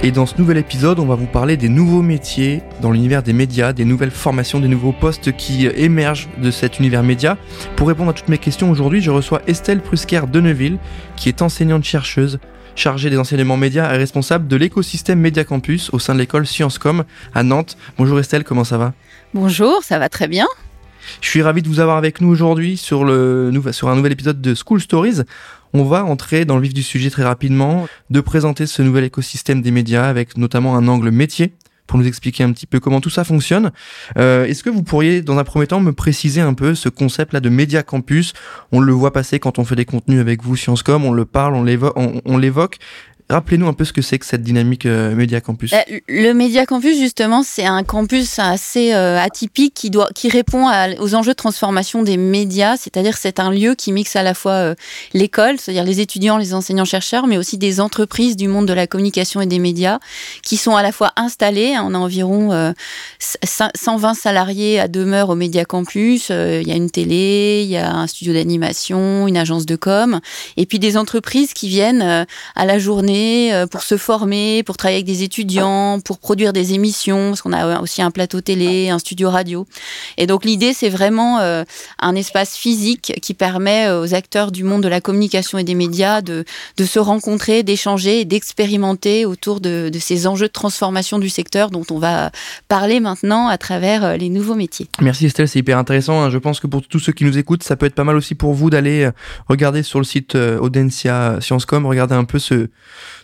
Et dans ce nouvel épisode, on va vous parler des nouveaux métiers dans l'univers des médias, des nouvelles formations, des nouveaux postes qui émergent de cet univers média. Pour répondre à toutes mes questions aujourd'hui, je reçois Estelle Prusker de Neuville, qui est enseignante-chercheuse chargée des enseignements médias et responsable de l'écosystème Média Campus au sein de l'école Sciencescom à Nantes. Bonjour Estelle, comment ça va? Bonjour, ça va très bien. Je suis ravi de vous avoir avec nous aujourd'hui sur, le, sur un nouvel épisode de School Stories. On va entrer dans le vif du sujet très rapidement, de présenter ce nouvel écosystème des médias avec notamment un angle métier pour nous expliquer un petit peu comment tout ça fonctionne. Euh, Est-ce que vous pourriez, dans un premier temps, me préciser un peu ce concept-là de média campus? On le voit passer quand on fait des contenus avec vous, Sciencescom, on le parle, on l'évoque. Rappelez-nous un peu ce que c'est que cette dynamique euh, Média Campus. Bah, le Média Campus, justement, c'est un campus assez euh, atypique qui, doit, qui répond aux enjeux de transformation des médias, c'est-à-dire c'est un lieu qui mixe à la fois euh, l'école, c'est-à-dire les étudiants, les enseignants-chercheurs, mais aussi des entreprises du monde de la communication et des médias qui sont à la fois installées. On a environ 120 salariés à demeure au Média Campus. Il y a une télé, il y a un studio d'animation, une agence de com, et puis des entreprises qui viennent à la journée euh, pour se former, pour travailler avec des étudiants, pour produire des émissions, parce qu'on a aussi un plateau télé, un studio radio. Et donc l'idée, c'est vraiment euh, un espace physique qui permet euh, aux acteurs du monde de la communication et des médias de, se rencontrer, d'échanger et d'expérimenter autour de, ces enjeux de transformation du secteur dont on va parler maintenant à travers les nouveaux métiers. Merci Estelle, c'est hyper intéressant. Hein. Je pense que pour tous ceux qui nous écoutent, ça peut être pas mal aussi pour vous d'aller regarder sur le site Audencia Sciencescom, regarder un peu ce,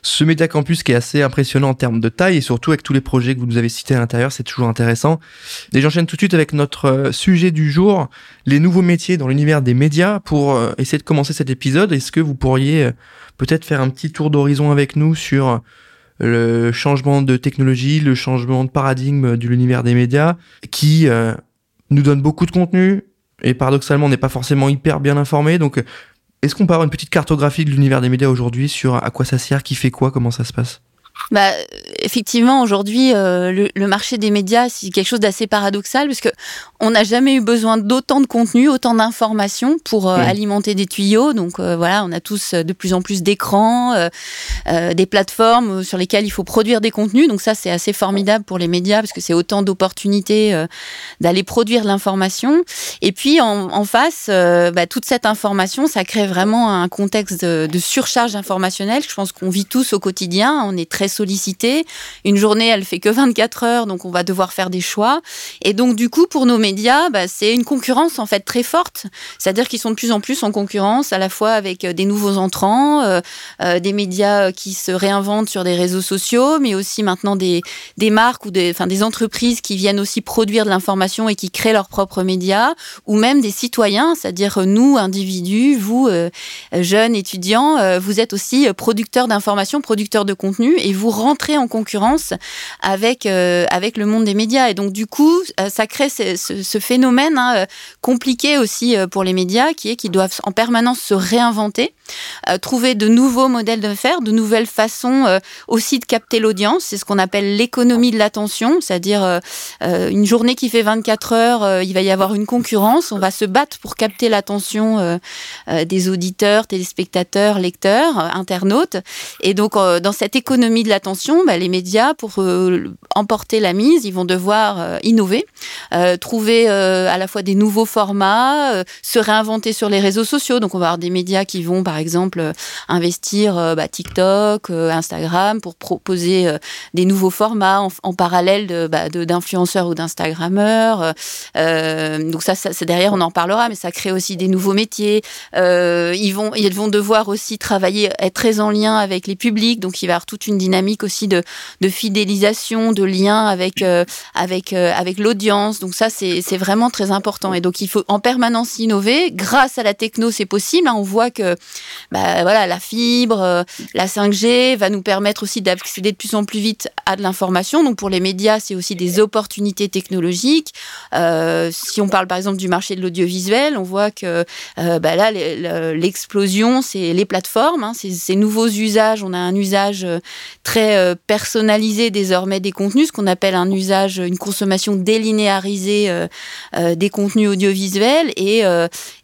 ce média campus qui est assez impressionnant en termes de taille et surtout avec tous les projets que vous nous avez cités à l'intérieur, c'est toujours intéressant. Et j'enchaîne tout de suite avec notre euh, sujet du jour, les nouveaux métiers dans l'univers des médias. Pour euh, essayer de commencer cet épisode, est-ce que vous pourriez euh, peut-être faire un petit tour d'horizon avec nous sur le changement de technologie, le changement de paradigme de l'univers des médias, qui nous donne beaucoup de contenu, et paradoxalement, on n'est pas forcément hyper bien informé. Donc, est-ce qu'on peut avoir une petite cartographie de l'univers des médias aujourd'hui sur à quoi ça sert, qui fait quoi, comment ça se passe? Bah, effectivement, aujourd'hui, euh, le, marché des médias, c'est quelque chose d'assez paradoxal parce que on n'a jamais eu besoin d'autant de contenu, autant d'informations pour euh, alimenter des tuyaux. Donc euh, voilà, on a tous de plus en plus d'écrans, des plateformes sur lesquelles il faut produire des contenus. Donc ça, c'est assez formidable pour les médias parce que c'est autant d'opportunités d'aller produire l'information. Et puis en, face, bah, toute cette information, ça crée vraiment un contexte de, de surcharge informationnelle. Je pense qu'on vit tous au quotidien. On est très sollicité. Une journée, elle fait que 24 heures, donc on va devoir faire des choix. Et donc, du coup, pour nos médias, bah, c'est une concurrence en fait très forte. C'est-à-dire qu'ils sont de plus en plus en concurrence, à la fois avec euh, des nouveaux entrants, euh, euh, des médias qui se réinventent sur des réseaux sociaux, mais aussi maintenant des, des marques ou des, enfin, des entreprises qui viennent aussi produire de l'information et qui créent leurs propres médias, ou même des citoyens, c'est-à-dire nous, individus, vous, jeunes étudiants, vous êtes aussi producteurs d'informations, producteurs de contenu, et vous rentrez en concurrence avec, euh, avec le monde des médias. Et donc, du coup, euh, ça crée ce, phénomène hein, euh, compliqué aussi pour les médias, qui est qu'ils doivent en permanence se réinventer, trouver de nouveaux modèles de faire, de nouvelles façons aussi de capter l'audience. C'est ce qu'on appelle l'économie de l'attention, c'est-à-dire une journée qui fait 24 heures, il va y avoir une concurrence, on va se battre pour capter l'attention des auditeurs, téléspectateurs, lecteurs, internautes. Et donc, dans cette économie de l'attention, bah, les médias, pour euh, emporter la mise, ils vont devoir euh, innover, euh, trouver à la fois des nouveaux formats, se réinventer sur les réseaux sociaux. Donc, on va avoir des médias qui vont, par exemple, investir bah, TikTok, Instagram pour proposer des nouveaux formats en, parallèle bah, d'influenceurs ou d'Instagrammeurs. donc ça, c'est derrière, on en parlera, mais ça crée aussi des nouveaux métiers. ils vont, ils vont devoir aussi travailler, être très en lien avec les publics. Donc, il va y avoir toute une dynamique dynamique aussi de, de fidélisation, de lien avec, avec, avec l'audience. Donc ça, c'est vraiment très important. Et donc, il faut en permanence innover. Grâce à la techno, c'est possible. Hein. On voit que bah, voilà, la fibre, la 5G va nous permettre aussi d'accéder de plus en plus vite à de l'information. Donc, pour les médias, c'est aussi des opportunités technologiques. si on parle par exemple du marché de l'audiovisuel, on voit que bah, là, l'explosion, c'est les plateformes, hein, ces nouveaux usages. On a un usage euh, très euh, personnalisé désormais des contenus, ce qu'on appelle un usage, une consommation délinéarisée euh, des contenus audiovisuels. Et,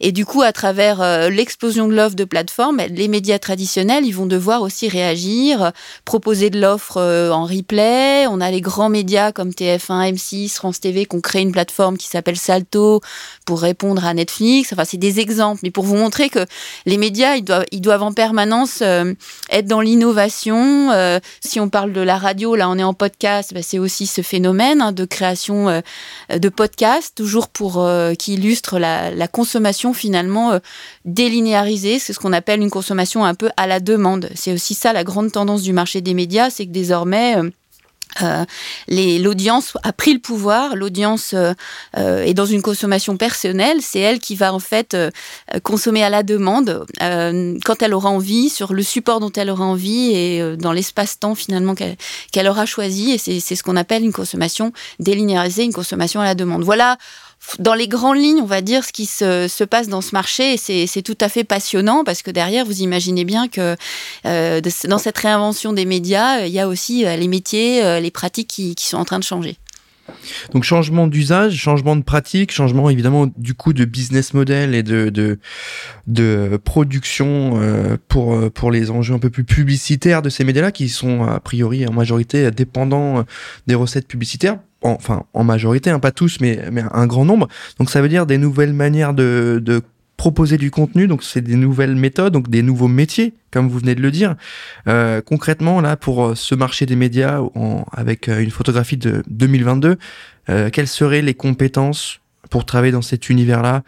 et du coup, à travers l'explosion de l'offre de plateformes, ben, les médias traditionnels, ils vont devoir aussi réagir, proposer de l'offre en replay. On a les grands médias comme TF1, M6, France TV qui ont créé une plateforme qui s'appelle Salto pour répondre à Netflix. Enfin, c'est des exemples, mais pour vous montrer que les médias, ils doivent, ils doivent en permanence euh, être dans l'innovation. Euh, si on parle de la radio, là, on est en podcast, bah, c'est aussi ce phénomène hein, de création euh, de podcasts, toujours pour qui illustre la, la consommation finalement délinéarisée. C'est ce qu'on appelle une consommation un peu à la demande. C'est aussi ça la grande tendance du marché des médias, c'est que désormais euh, l'audience a pris le pouvoir, l'audience euh, euh, est dans une consommation personnelle, c'est elle qui va en fait consommer à la demande quand elle aura envie, sur le support dont elle aura envie et dans l'espace-temps finalement qu'elle aura choisi et c'est ce qu'on appelle une consommation délinéarisée, une consommation à la demande. Voilà dans les grandes lignes, on va dire, ce qui se, passe dans ce marché. Et c'est tout à fait passionnant parce que derrière, vous imaginez bien que euh, dans cette réinvention des médias, il y a aussi euh, les métiers, euh, les pratiques qui, sont en train de changer. Donc changement d'usage, changement de pratique, changement évidemment du coup de business model et de de, de production pour pour les enjeux un peu plus publicitaires de ces médias-là qui sont a priori en majorité dépendants des recettes publicitaires enfin en majorité, hein, pas tous, mais, mais un grand nombre. Donc ça veut dire des nouvelles manières de, de proposer du contenu, donc c'est des nouvelles méthodes, donc des nouveaux métiers, comme vous venez de le dire. Euh, concrètement, là, pour euh, ce marché des médias, avec euh, une photographie de 2022, euh, quelles seraient les compétences pour travailler dans cet univers-là?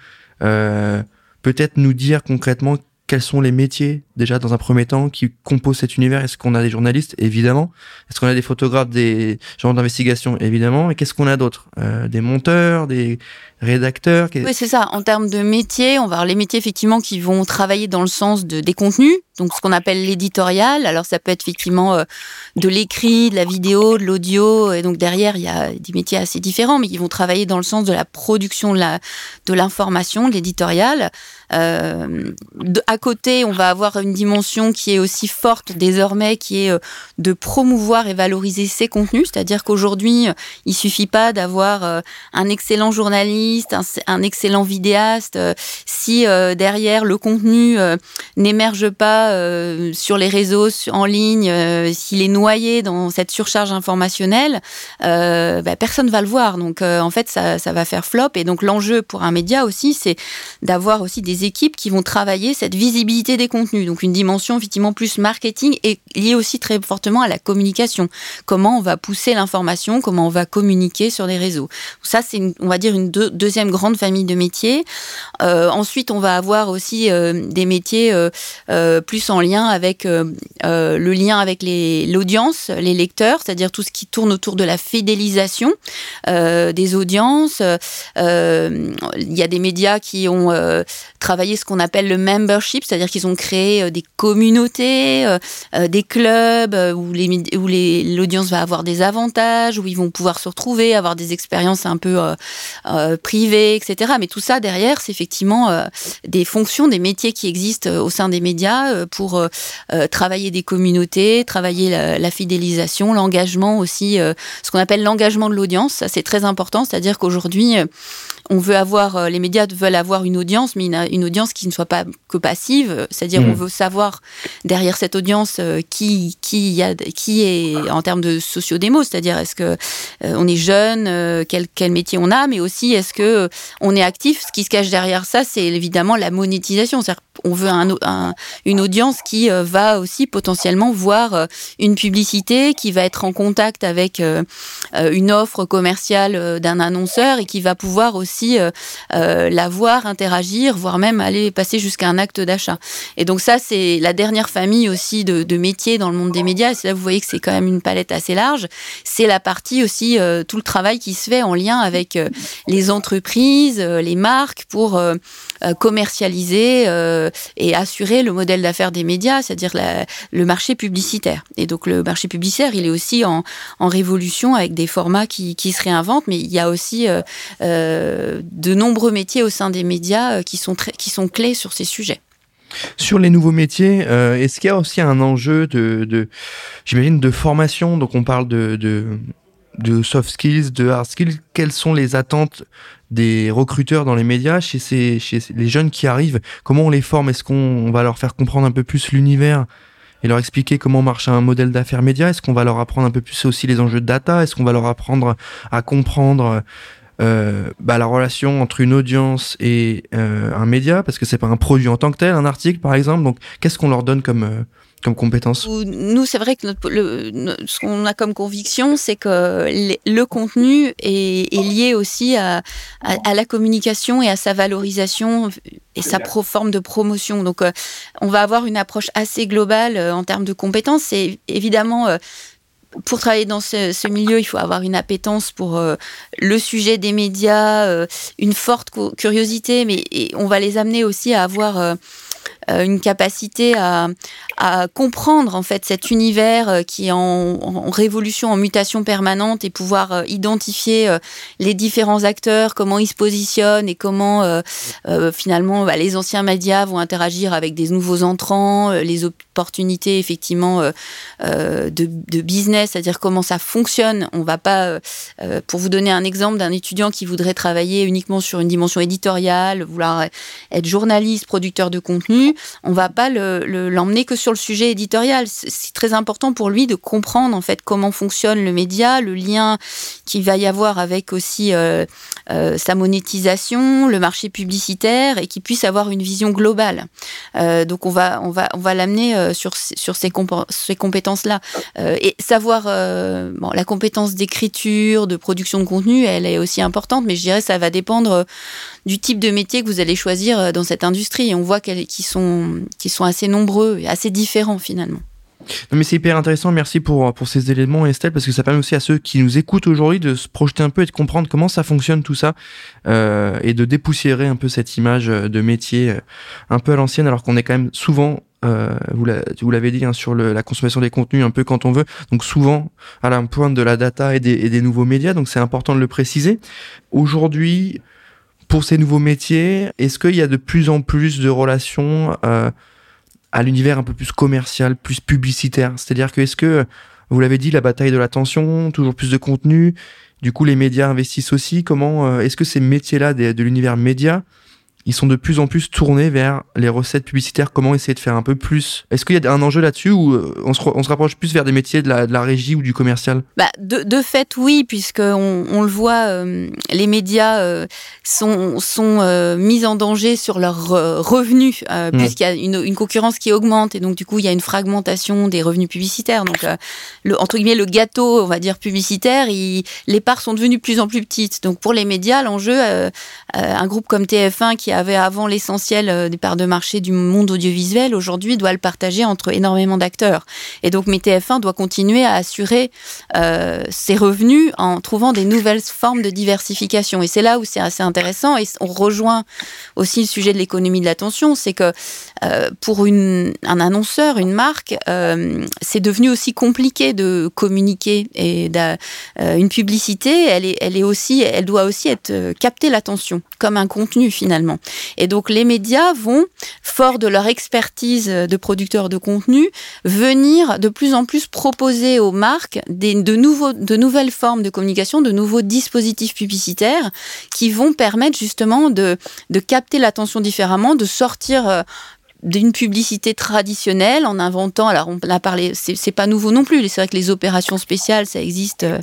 Peut-être nous dire concrètement quels sont les métiers déjà dans un premier temps qui composent cet univers? Est-ce qu'on a des journalistes? Évidemment. Est-ce qu'on a des photographes, des gens d'investigation? Évidemment. Et qu'est-ce qu'on a d'autre? Euh, Des monteurs, des rédacteurs? Oui, c'est ça. En termes de métiers, on va avoir les métiers effectivement qui vont travailler dans le sens de, des contenus, donc ce qu'on appelle l'éditorial. Alors ça peut être effectivement euh, de l'écrit, de la vidéo, de l'audio, et donc derrière il y a des métiers assez différents, mais qui vont travailler dans le sens de la production de l'information, de l'éditorial. Euh, côté, on va avoir une dimension qui est aussi forte désormais, qui est euh, de promouvoir et valoriser ces contenus. C'est-à-dire qu'aujourd'hui, il suffit pas d'avoir euh, un excellent journaliste, un, excellent vidéaste, euh, si derrière le contenu n'émerge pas sur les réseaux en ligne, s'il est noyé dans cette surcharge informationnelle, bah, personne va le voir. Donc en fait, ça, ça va faire flop. Et donc l'enjeu pour un média aussi, c'est d'avoir aussi des équipes qui vont travailler cette visibilité des contenus. Donc une dimension effectivement plus marketing et liée aussi très fortement à la communication. Comment on va pousser l'information, comment on va communiquer sur les réseaux. Ça, c'est, on va dire, une deuxième grande famille de métiers. Euh, ensuite, on va avoir aussi euh, des métiers euh, plus en lien avec le lien avec les, l'audience, les lecteurs, c'est-à-dire tout ce qui tourne autour de la fidélisation des audiences. Il y a des médias qui ont travaillé ce qu'on appelle le membership, c'est-à-dire qu'ils ont créé des communautés, euh, euh, des clubs euh, où l'audience va avoir des avantages, où ils vont pouvoir se retrouver, avoir des expériences un peu privées, etc. Mais tout ça derrière, c'est effectivement des fonctions, des métiers qui existent au sein des médias pour travailler des communautés, travailler la, la fidélisation, l'engagement aussi, ce qu'on appelle l'engagement de l'audience. Ça c'est très important, c'est-à-dire qu'aujourd'hui on veut avoir, les médias veulent avoir une audience, mais une, une audience qui ne soit pas que passive, c'est-à-dire on mmh. veut savoir derrière cette audience euh, qui qui y a qui est en termes de sociodémo, c'est-à-dire est-ce que euh, on est jeune, euh, quel, quel métier on a, mais aussi est-ce que on est actif. Ce qui se cache derrière ça, c'est évidemment la monétisation. C'est-à-dire on veut un, une audience qui euh, va aussi potentiellement voir euh, une publicité, qui va être en contact avec euh, une offre commerciale d'un annonceur et qui va pouvoir aussi la voir, interagir, voire même aller passer jusqu'à un acte d'achat. Et donc ça, c'est la dernière famille aussi de, de métiers dans le monde des médias. Et là, vous voyez que c'est quand même une palette assez large. C'est la partie aussi, tout le travail qui se fait en lien avec les entreprises, les marques pour commercialiser et assurer le modèle d'affaires des médias, c'est-à-dire le marché publicitaire. Et donc le marché publicitaire, il est aussi en, révolution avec des formats qui, se réinventent, mais il y a aussi euh, euh, de nombreux métiers au sein des médias euh, qui sont, qui sont clés sur ces sujets. Sur les nouveaux métiers, est-ce qu'il y a aussi un enjeu de, j'imagine, de formation? Donc on parle de soft skills, de hard skills, quelles sont les attentes des recruteurs dans les médias chez, ces, chez les jeunes qui arrivent? Comment on les forme? Est-ce qu'on va leur faire comprendre un peu plus l'univers et leur expliquer comment marche un modèle d'affaires média? Est-ce qu'on va leur apprendre un peu plus aussi les enjeux de data? Est-ce qu'on va leur apprendre à comprendre euh, bah, la relation entre une audience et euh, un média? Parce que c'est pas un produit en tant que tel, un article par exemple. Donc qu'est-ce qu'on leur donne comme... Euh, comme compétence Nous, c'est vrai que ce qu'on a comme conviction, c'est que le contenu est, lié aussi à, la communication et à sa valorisation et sa forme de promotion. Donc, euh, on va avoir une approche assez globale euh, en termes de compétences. C'est évidemment euh, pour travailler dans ce, milieu, il faut avoir une appétence pour le sujet des médias, une forte curiosité, mais on va les amener aussi à avoir euh, une capacité à, comprendre en fait cet univers euh, qui est en, révolution, en mutation permanente et pouvoir euh, identifier les différents acteurs, comment ils se positionnent et comment finalement bah, les anciens médias vont interagir avec des nouveaux entrants, les opportunités effectivement de, de, business, c'est-à-dire comment ça fonctionne. On va pas, pour vous donner un exemple d'un étudiant qui voudrait travailler uniquement sur une dimension éditoriale, vouloir être journaliste, producteur de contenu, on va pas l'emmener que sur le sujet éditorial. C'est très important pour lui de comprendre en fait comment fonctionne le média, le lien qu'il va y avoir avec aussi euh, euh, sa monétisation, le marché publicitaire, et qu'il puisse avoir une vision globale. Euh, donc on va on va on va l'amener sur sur ces, ces compétences là et savoir la compétence d'écriture, de production de contenu, elle est aussi importante, mais je dirais ça va dépendre du type de métier que vous allez choisir dans cette industrie. Et on voit qu'ils sont assez nombreux et assez différents finalement. Mais c'est hyper intéressant, merci pour, pour ces éléments Estelle, parce que ça permet aussi à ceux qui nous écoutent aujourd'hui de se projeter un peu et de comprendre comment ça fonctionne tout ça, euh, et de dépoussiérer un peu cette image de métier euh, un peu à l'ancienne, alors qu'on est quand même souvent, euh, vous l'avez dit, hein, sur la consommation des contenus un peu quand on veut, donc souvent à la pointe de la data et des nouveaux médias, donc c'est important de le préciser. Aujourd'hui, pour ces nouveaux métiers, est-ce qu'il y a de plus en plus de relations euh, à l'univers un peu plus commercial, plus publicitaire? C'est-à-dire que est-ce que, vous l'avez dit, la bataille de l'attention, toujours plus de contenu, du coup les médias investissent aussi, comment euh, est-ce que ces métiers-là de, de l'univers média ils sont de plus en plus tournés vers les recettes publicitaires, comment essayer de faire un peu plus? Est-ce qu'il y a un enjeu là-dessus ou euh, on se, on se, rapproche plus vers des métiers de la, de la régie ou du commercial? Bah, de, de, fait, oui, puisqu'on on le voit, euh, les médias euh, sont, sont mis en danger sur leurs revenus, mmh. puisqu'il y a une, une, concurrence qui augmente et donc du coup il y a une fragmentation des revenus publicitaires. Donc, le, entre guillemets, le gâteau, on va dire publicitaire, il, les parts sont devenues de plus en plus petites. Donc pour les médias, l'enjeu, un groupe comme TF1 qui avait avant l'essentiel euh, des parts de marché du monde audiovisuel, aujourd'hui doit le partager entre énormément d'acteurs. Et donc, mais TF1 doit continuer à assurer euh, ses revenus en trouvant des nouvelles formes de diversification. Et c'est là où c'est assez intéressant. Et on rejoint aussi le sujet de l'économie de l'attention, c'est que euh, pour une, un annonceur, une marque, c'est devenu aussi compliqué de communiquer et une publicité, elle est, elle est aussi, elle doit aussi être capter l'attention comme un contenu finalement. Et donc les médias vont, fort de leur expertise de producteurs de contenu, venir de plus en plus proposer aux marques des, de, nouveaux, de nouvelles formes de communication, de nouveaux dispositifs publicitaires qui vont permettre justement de, de capter l'attention différemment, de sortir euh, d'une publicité traditionnelle en inventant. Alors on a parlé, c'est pas nouveau non plus. C'est vrai que les opérations spéciales, ça existe euh,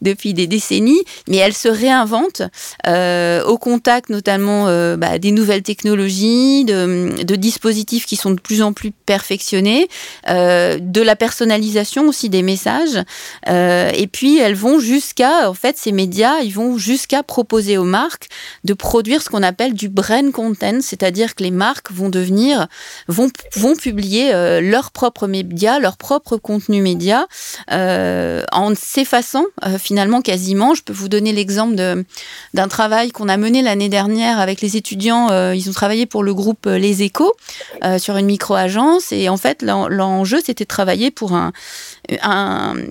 depuis des décennies, mais elles se réinventent euh, au contact notamment euh, bah, des nouvelles technologies, de, de, dispositifs qui sont de plus en plus perfectionnés, de la personnalisation aussi des messages. et puis elles vont jusqu'à, en fait, ces médias, ils vont jusqu'à proposer aux marques de produire ce qu'on appelle du brand content, c'est-à-dire que les marques vont devenir vont, vont publier euh, leurs propres médias, leur propre contenu média, euh, en s'effaçant euh, finalement quasiment. Je peux vous donner l'exemple d'un travail qu'on a mené l'année dernière avec les étudiants. ils ont travaillé pour le groupe Les Échos sur une micro-agence et en fait l'enjeu c'était de travailler pour un,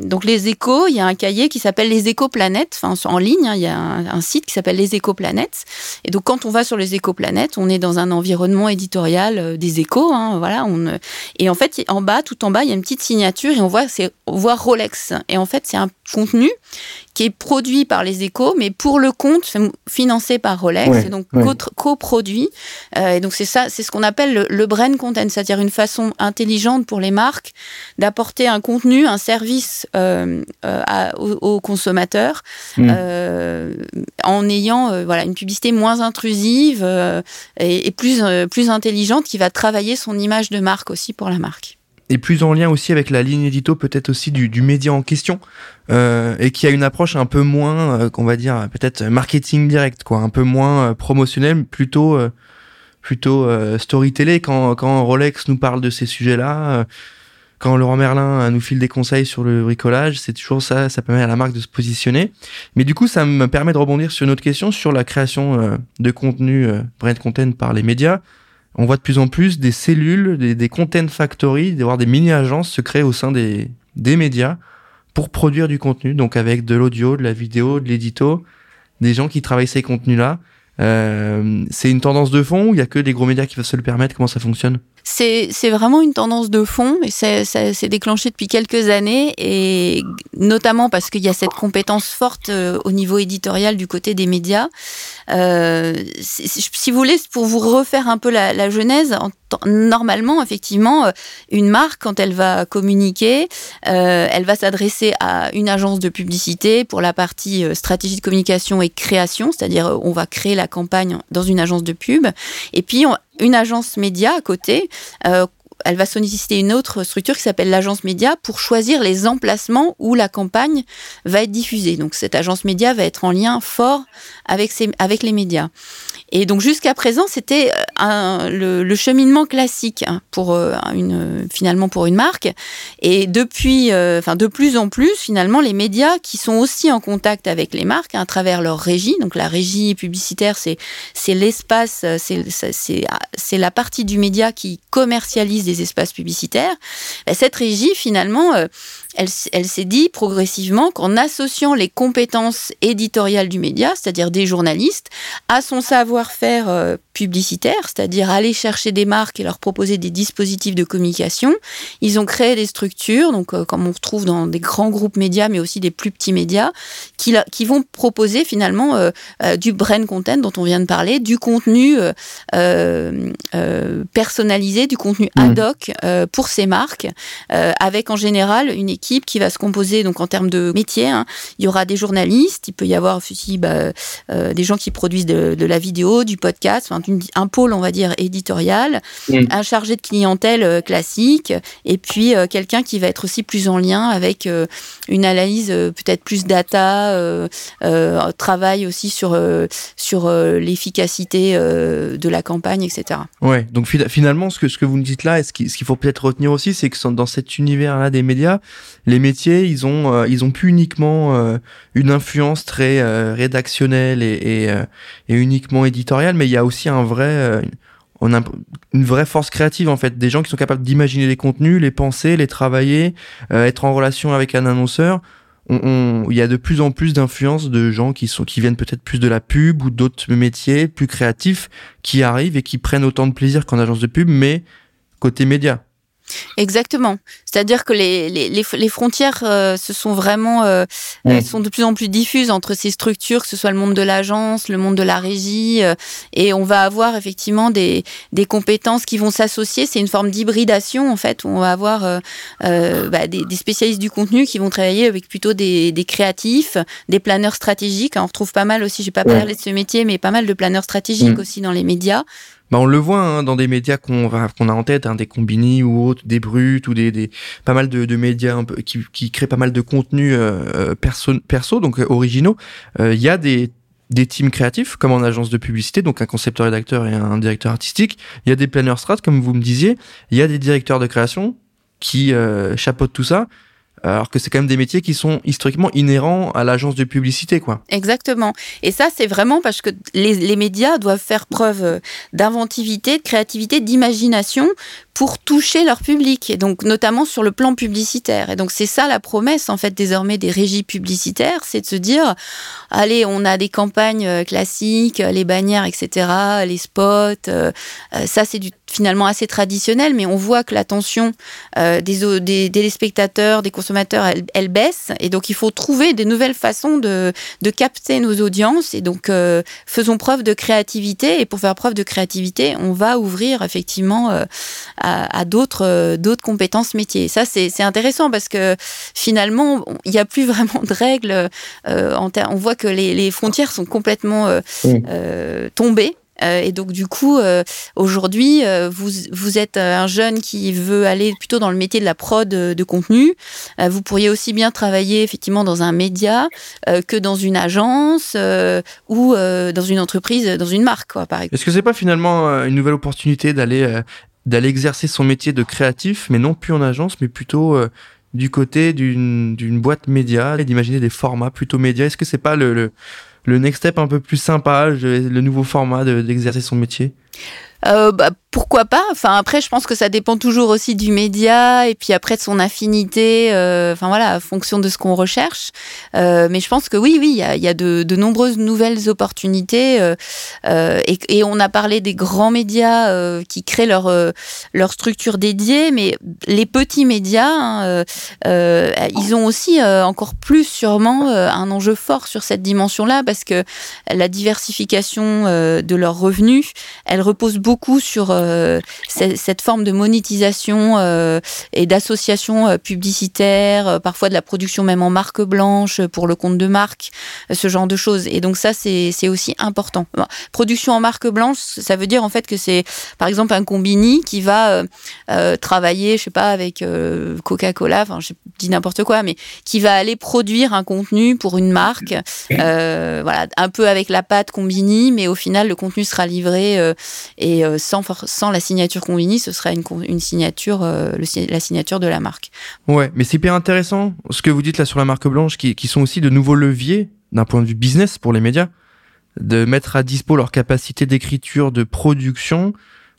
donc les échos, il y a un cahier qui s'appelle les écoplanètes, enfin en ligne, hein, il y a un, site qui s'appelle les écoplanètes. Et donc quand on va sur les écoplanètes, on est dans un environnement éditorial des échos, hein, voilà. On, et en fait, en bas, tout en bas, il y a une petite signature et on voit, c'est, on voit Rolex. Et en fait, c'est un contenu qui est produit par les échos, mais pour le compte financé par Rolex, et donc coproduit. Euh, et donc c'est ça, c'est ce qu'on appelle le, brand content, c'est-à-dire une façon intelligente pour les marques d'apporter un contenu, un service euh, euh, aux, consommateurs, mm. en ayant voilà une publicité moins intrusive et, et, plus plus intelligente qui va travailler son image de marque aussi pour la marque et plus en lien aussi avec la ligne édito peut-être aussi du, média en question euh, et qui a une approche un peu moins euh, qu'on va dire peut-être marketing direct quoi un peu moins euh, promotionnel plutôt euh, plutôt storytelling quand quand Rolex nous parle de ces sujets là quand Laurent Merlin nous file des conseils sur le bricolage, c'est toujours ça, ça permet à la marque de se positionner. Mais du coup, ça me permet de rebondir sur une autre question, sur la création de contenu brand content par les médias on voit de plus en plus des cellules, des, des content factories, voire des mini-agences se créer au sein des, des médias pour produire du contenu, donc avec de l'audio, de la vidéo, de l'édito, des gens qui travaillent ces contenus-là. Euh, c'est une tendance de fond ou il y a que des gros médias qui peuvent se le permettre? Comment ça fonctionne? C'est vraiment une tendance de fond et ça s'est déclenché depuis quelques années et notamment parce qu'il y a cette compétence forte euh, au niveau éditorial du côté des médias. Euh, si vous voulez, pour vous refaire un peu la, la genèse, en, normalement, effectivement, euh, une marque, quand elle va communiquer, euh, elle va s'adresser à une agence de publicité pour la partie euh, stratégie de communication et création, c'est-à-dire on va créer la campagne dans une agence de pub, et puis une agence média à côté elle va solliciter une autre structure qui s'appelle l'agence média pour choisir les emplacements où la campagne va être diffusée. Donc cette agence média va être en lien fort avec, avec les médias. Et donc jusqu'à présent, c'était euh, le, cheminement classique hein, pour euh, une, finalement pour une marque. Et depuis, euh, enfin de plus en plus, finalement, les médias qui sont aussi en contact avec les marques hein, à travers leur régie. Donc la régie publicitaire, c'est c'est l'espace, c'est c'est la partie du média qui commercialise des espaces publicitaires. Cette régie, finalement elle, s'est dit progressivement qu'en associant les compétences éditoriales du média, c'est-à-dire des journalistes, à son savoir-faire euh, publicitaire, c'est-à-dire aller chercher des marques et leur proposer des dispositifs de communication, ils ont créé des structures, donc euh, comme on retrouve dans des grands groupes médias, mais aussi des plus petits médias, qui, qui vont proposer finalement euh, du brand content dont on vient de parler, du contenu personnalisé, du contenu mmh. ad hoc pour ces marques, avec en général une équipe qui va se composer donc en termes de métier. Hein. Il y aura des journalistes, il peut y avoir aussi bah, euh, des gens qui produisent de, la vidéo, du podcast, un pôle on va dire éditorial, mm. un chargé de clientèle euh, classique, et puis euh, quelqu'un qui va être aussi plus en lien avec une analyse peut-être plus data, travail aussi sur sur l'efficacité de la campagne, etc. Ouais, donc finalement ce que ce que vous nous dites là, et ce qu'il faut peut-être retenir aussi, c'est que dans cet univers là des médias, les métiers, ils ont, euh, ils ont plus uniquement euh, une influence très euh, rédactionnelle et, et, uniquement éditoriale, mais il y a aussi un vrai, on a une vraie force créative en fait, des gens qui sont capables d'imaginer les contenus, les penser, les travailler, être en relation avec un annonceur. On, il y a de plus en plus d'influence de gens qui sont qui viennent peut-être plus de la pub ou d'autres métiers plus créatifs qui arrivent et qui prennent autant de plaisir qu'en agence de pub mais côté média Exactement. C'est-à-dire que les, les, les, frontières euh, se sont vraiment euh, sont de plus en plus diffuses entre ces structures, que ce soit le monde de l'agence, le monde de la régie, euh, et on va avoir effectivement des, des compétences qui vont s'associer. C'est une forme d'hybridation en fait, où on va avoir bah, des, des, spécialistes du contenu qui vont travailler avec plutôt des, des créatifs, des planeurs stratégiques. on retrouve pas mal aussi, j'ai pas parlé de ce métier, mais pas mal de planeurs stratégiques mm. aussi dans les médias. Bah on le voit hein, dans des médias qu'on qu'on a en tête, hein, des combini ou autres, des brutes ou des, des pas mal de, médias qui, créent pas mal de contenus euh, euh perso, donc euh, originaux. Euh, il y a des des teams créatifs, comme en agence de publicité, donc un concepteur rédacteur et un directeur artistique. Il y a des planners strat, comme vous me disiez. Il y a des directeurs de création qui euh, chapeautent tout ça alors que c'est quand même des métiers qui sont historiquement inhérents à l'agence de publicité, quoi. Exactement. Et ça, c'est vraiment parce que les, médias doivent faire preuve d'inventivité, de créativité, d'imagination pour toucher leur public, et donc notamment sur le plan publicitaire. Et donc c'est ça la promesse en fait désormais des régies publicitaires, c'est de se dire, allez, on a des campagnes euh, classiques, euh, les bannières, etc., les spots, euh, ça c'est du finalement assez traditionnel, mais on voit que l'attention euh, des, des, téléspectateurs, des consommateurs, elle, elle, baisse. Et donc, il faut trouver des nouvelles façons de, de capter nos audiences. Et donc, euh, faisons preuve de créativité. Et pour faire preuve de créativité, on va ouvrir effectivement euh, à, à d'autres d'autres compétences métiers. Ça, c'est intéressant parce que finalement, il n'y a plus vraiment de règles. en on voit que les, les, frontières sont complètement tombées. Euh, et donc du coup, euh, aujourd'hui, euh, vous, vous êtes un jeune qui veut aller plutôt dans le métier de la prod de, contenu. vous pourriez aussi bien travailler effectivement dans un média que dans une agence ou dans une entreprise, dans une marque, quoi, par exemple. Est-ce que c'est pas finalement une nouvelle opportunité d'aller exercer son métier de créatif, mais non plus en agence, mais plutôt du côté d'une boîte média, et d'imaginer des formats plutôt médias? Est-ce que c'est pas le le next step un peu plus sympa, le, nouveau format d'exercer son métier euh, bah, pourquoi pas? Enfin après, je pense que ça dépend toujours aussi du média et puis après de son affinité. Euh, enfin voilà, en fonction de ce qu'on recherche. Euh, mais je pense que oui, oui, il y a, y a de, de, nombreuses nouvelles opportunités euh, euh et, et, on a parlé des grands médias euh, qui créent leur leur structure dédiée, mais les petits médias, hein, ils ont aussi encore plus sûrement un enjeu fort sur cette dimension-là parce que la diversification de leurs revenus, elle repose beaucoup sur euh, cette forme de monétisation euh, et d'association euh, publicitaire, parfois de la production même en marque blanche pour le compte de marque, ce genre de choses. Et donc ça, c'est aussi important. Production en marque blanche, ça veut dire en fait que c'est par exemple un combini qui va travailler, je sais pas, avec Coca-Cola, enfin je dis n'importe quoi, mais qui va aller produire un contenu pour une marque, voilà, un peu avec la pâte combini, mais au final le contenu sera livré et sans forcément sans la signature Convini, ce serait une, une signature, euh, la signature de la marque. Ouais, mais c'est hyper intéressant ce que vous dites là sur la marque blanche, qui, qui sont aussi de nouveaux leviers d'un point de vue business pour les médias, de mettre à dispo leur capacité d'écriture, de production,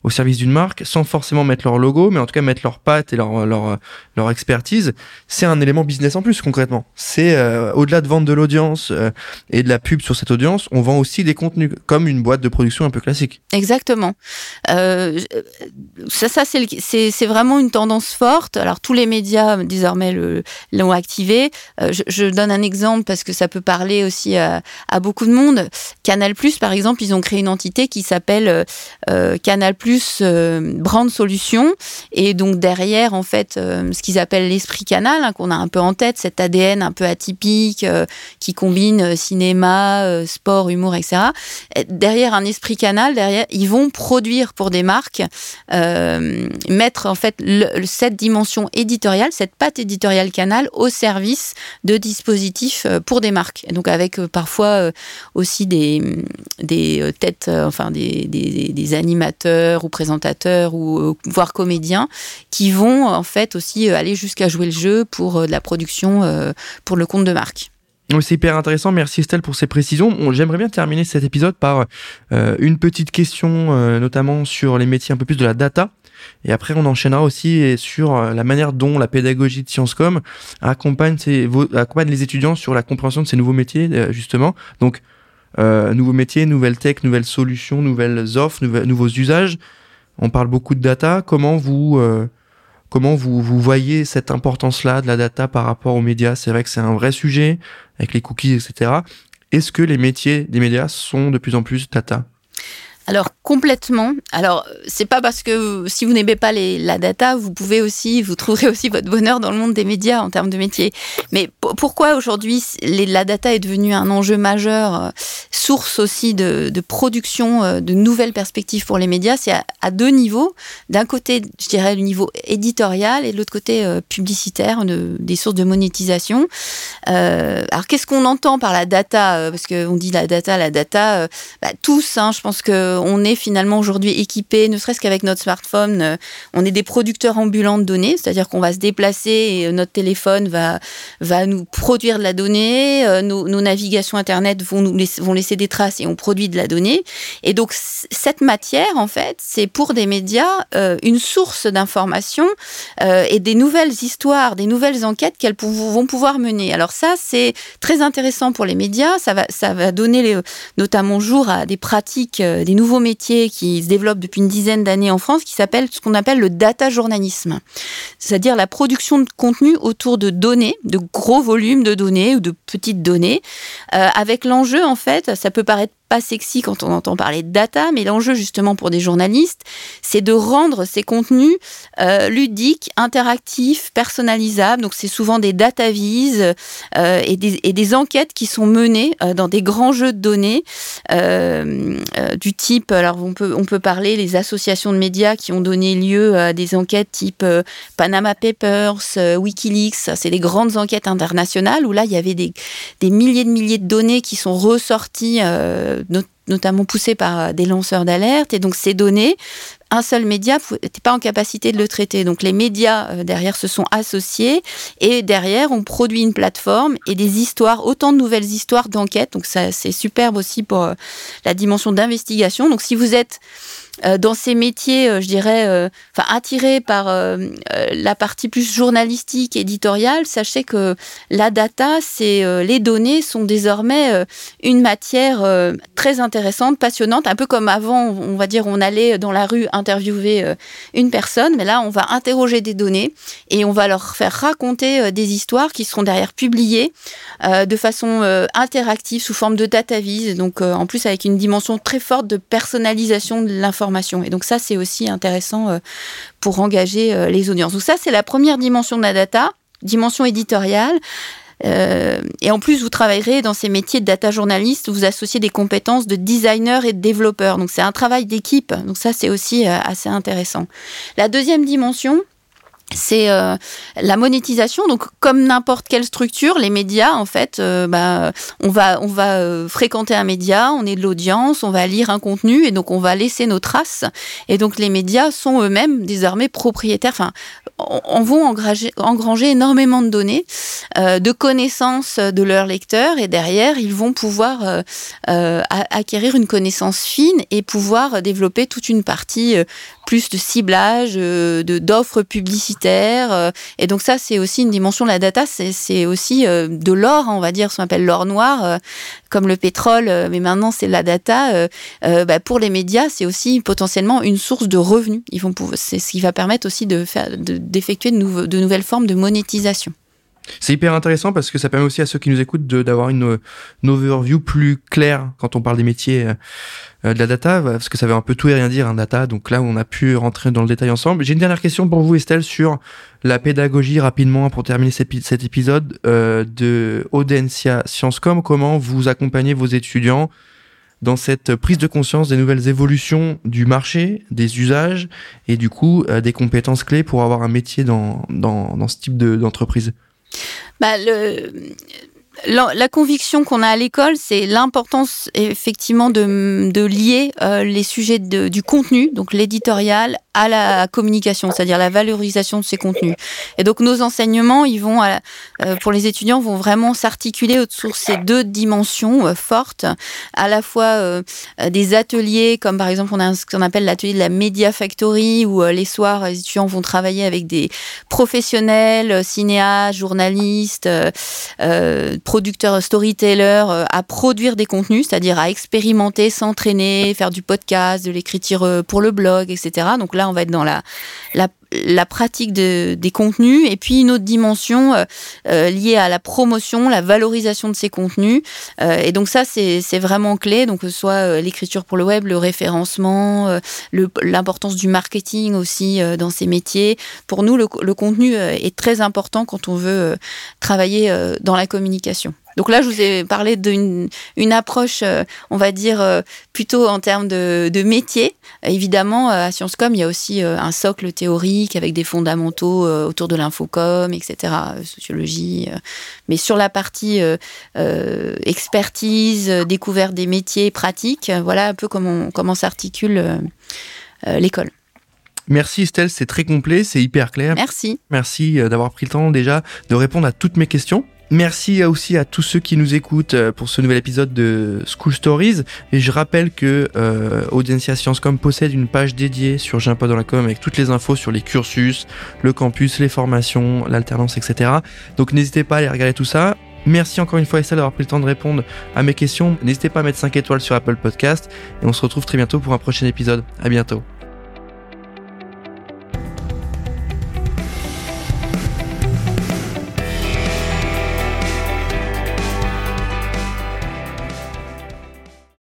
au service d'une marque sans forcément mettre leur logo, mais en tout cas mettre leur patte et leur, leur, expertise, c'est un élément business en plus concrètement. C'est euh, au-delà de vendre de l'audience euh, et de la pub sur cette audience, on vend aussi des contenus comme une boîte de production un peu classique. Exactement. Euh, ça, ça c'est, vraiment une tendance forte. Alors tous les médias désormais l'ont activé. Je, je, donne un exemple parce que ça peut parler aussi à, à beaucoup de monde. Canal Plus, par exemple, ils ont créé une entité qui s'appelle Canal Plus euh, brand solution et donc derrière en fait euh, ce qu'ils appellent l'esprit canal hein, qu'on a un peu en tête cet ADN un peu atypique euh, qui combine cinéma sport humour etc derrière un esprit canal derrière ils vont produire pour des marques mettre en fait cette dimension éditoriale cette patte éditoriale canal au service de dispositifs pour des marques. Et donc avec parfois aussi des des têtes enfin des, des, des animateurs ou présentateurs ou euh, voire comédiens qui vont en fait aussi euh, aller jusqu'à jouer le jeu pour euh, de la production pour le compte de marque. C'est hyper intéressant. Merci Estelle pour ces précisions. J'aimerais bien terminer cet épisode par une petite question, notamment sur les métiers un peu plus de la data. Et après, on enchaînera aussi sur la manière dont la pédagogie de Sciencecom accompagne, accompagne les étudiants sur la compréhension de ces nouveaux métiers, justement. Donc, nouveaux métiers, nouvelles tech, nouvelles solutions, nouvelles offres, nouveaux usages. On parle beaucoup de data. Comment vous, euh, Comment vous, vous voyez cette importance-là de la data par rapport aux médias? C'est vrai que c'est un vrai sujet avec les cookies, etc. Est-ce que les métiers des médias sont de plus en plus data? Alors complètement. Alors c'est pas parce que si vous n'aimez pas la data, vous pouvez aussi, vous trouverez aussi votre bonheur dans le monde des médias en termes de métier. Mais pourquoi aujourd'hui la data est devenue un enjeu majeur, euh, source aussi de, production euh, de nouvelles perspectives pour les médias? C'est à, deux niveaux. D'un côté, je dirais le niveau éditorial et de l'autre côté euh, publicitaire, de, des sources de monétisation. Alors qu'est-ce qu'on entend par la data? Parce qu'on dit la data, la data. Bah, tous, hein, je pense que on est finalement aujourd'hui équipé, ne serait-ce qu'avec notre smartphone, euh, on est des producteurs ambulants de données, c'est-à-dire qu'on va se déplacer et euh, notre téléphone va, va nous produire de la donnée, euh, nos, navigations Internet vont, nous laisser, vont laisser des traces et on produit de la donnée. Et donc cette matière, en fait, c'est pour des médias une source d'information et des nouvelles histoires, des nouvelles enquêtes qu'elles vont pouvoir mener. Alors ça, c'est très intéressant pour les médias, ça va, ça va donner notamment jour à des pratiques, des nouveaux métier qui se développe depuis une dizaine d'années en France, qui s'appelle ce qu'on appelle le data journalisme, c'est-à-dire la production de contenu autour de données, de gros volumes de données ou de petites données, euh, avec l'enjeu en fait, ça peut paraître pas sexy quand on entend parler de data, mais l'enjeu justement pour des journalistes, c'est de rendre ces contenus euh, ludiques, interactifs, personnalisables. Donc c'est souvent des data vises euh, et, des, enquêtes qui sont menées euh, dans des grands jeux de données du type, alors on peut, on peut parler les associations de médias qui ont donné lieu à des enquêtes type Panama Papers, Wikileaks, c'est des grandes enquêtes internationales où là il y avait des, des milliers de milliers de données qui sont ressorties notamment poussé par euh, des lanceurs d'alerte. Et donc ces données, un seul média n'était pas en capacité de le traiter. Donc les médias euh, derrière se sont associés et derrière on produit une plateforme et des histoires, autant de nouvelles histoires d'enquête. Donc ça c'est superbe aussi pour euh, la dimension d'investigation. Donc si vous êtes euh, dans ces métiers, euh, je dirais, euh, enfin attirés par la partie plus journalistique, éditoriale, sachez que la data, c'est les données sont désormais une matière très intéressante, passionnante, un peu comme avant, on va dire, on allait dans la rue interviewer une personne, mais là, on va interroger des données et on va leur faire raconter des histoires qui seront derrière publiées de façon interactive sous forme de data vise, donc en plus avec une dimension très forte de personnalisation de l'information et donc ça, c'est aussi intéressant euh, pour engager euh, les audiences. Donc ça, c'est la première dimension de la data, dimension éditoriale. Euh, et en plus, vous travaillerez dans ces métiers de data journaliste où vous associez des compétences de designer et de développeur. Donc, c'est un travail d'équipe. Donc, ça, c'est aussi assez intéressant. La deuxième dimension, c'est euh, la monétisation. Donc, comme n'importe quelle structure, les médias, en fait, euh, bah, on va, on euh, fréquenter un média, on est de l'audience, on va lire un contenu et donc on va laisser nos traces. Et donc, les médias sont eux-mêmes désormais propriétaires, enfin, on, vont engranger, engranger, énormément de données, de connaissances de leurs lecteurs et derrière, ils vont pouvoir acquérir une connaissance fine et pouvoir développer toute une partie plus de ciblage, euh, de d'offres publicitaires. Euh, et donc ça, c'est aussi une dimension de la data. C'est aussi euh, de l'or, on va dire, ce qu'on appelle l'or noir, comme le pétrole. mais maintenant, c'est la data. Bah, pour les médias, c'est aussi potentiellement une source de revenus. Ils vont c'est ce qui va permettre aussi de faire, d'effectuer de, de nouvelles formes de monétisation. C'est hyper intéressant parce que ça permet aussi à ceux qui nous écoutent d'avoir une, overview plus claire quand on parle des métiers euh, de la data, parce que ça veut un peu tout et rien dire, un data. Donc là, on a pu rentrer dans le détail ensemble. J'ai une dernière question pour vous, Estelle, sur la pédagogie rapidement pour terminer cet épisode euh, de Audencia Sciencecom. Comment vous accompagnez vos étudiants dans cette prise de conscience des nouvelles évolutions du marché, des usages et du coup euh, des compétences clés pour avoir un métier dans, dans ce type d'entreprise? Bah, le, la, conviction qu'on a à l'école, c'est l'importance effectivement de, de lier euh, les sujets de, du contenu, donc l'éditorial, à la communication, c'est-à-dire la valorisation de ces contenus. Et donc nos enseignements, ils vont, euh, pour les étudiants, vont vraiment s'articuler autour de ces deux dimensions euh, fortes, à la fois euh, des ateliers, comme par exemple on a ce qu'on appelle l'atelier de la Media Factory, où les soirs, les étudiants vont travailler avec des professionnels, cinéastes, journalistes, producteurs, storytellers, à produire des contenus, c'est-à-dire à expérimenter, s'entraîner, faire du podcast, de l'écriture pour le blog, etc. Donc là, on va être dans la, la pratique de, des contenus et puis une autre dimension liée à la promotion, la valorisation de ces contenus. et donc ça, c'est vraiment clé. Donc que ce soit l'écriture pour le web, le référencement, l'importance du marketing aussi dans ces métiers. Pour nous, le contenu est très important quand on veut travailler dans la communication. Donc là, je vous ai parlé d'une une approche, euh, on va dire, euh, plutôt en termes de, de métier. Évidemment, euh, à Sciencescom, il y a aussi un socle théorique avec des fondamentaux autour de l'infocom, etc., sociologie. Mais sur la partie expertise, découverte des métiers, pratiques, voilà un peu comment, comment s'articule l'école. Merci Estelle, c'est très complet, c'est hyper clair. Merci. Merci d'avoir pris le temps déjà de répondre à toutes mes questions. Merci aussi à tous ceux qui nous écoutent euh, pour ce nouvel épisode de School Stories. Et je rappelle que euh, Audiencia Sciencescom possède une page dédiée sur J'ai avec toutes les infos sur les cursus, le campus, les formations, l'alternance, etc. Donc n'hésitez pas à aller regarder tout ça. Merci encore une fois Estelle d'avoir pris le temps de répondre à mes questions. N'hésitez pas à mettre 5 étoiles sur Apple Podcast et on se retrouve très bientôt pour un prochain épisode. À bientôt.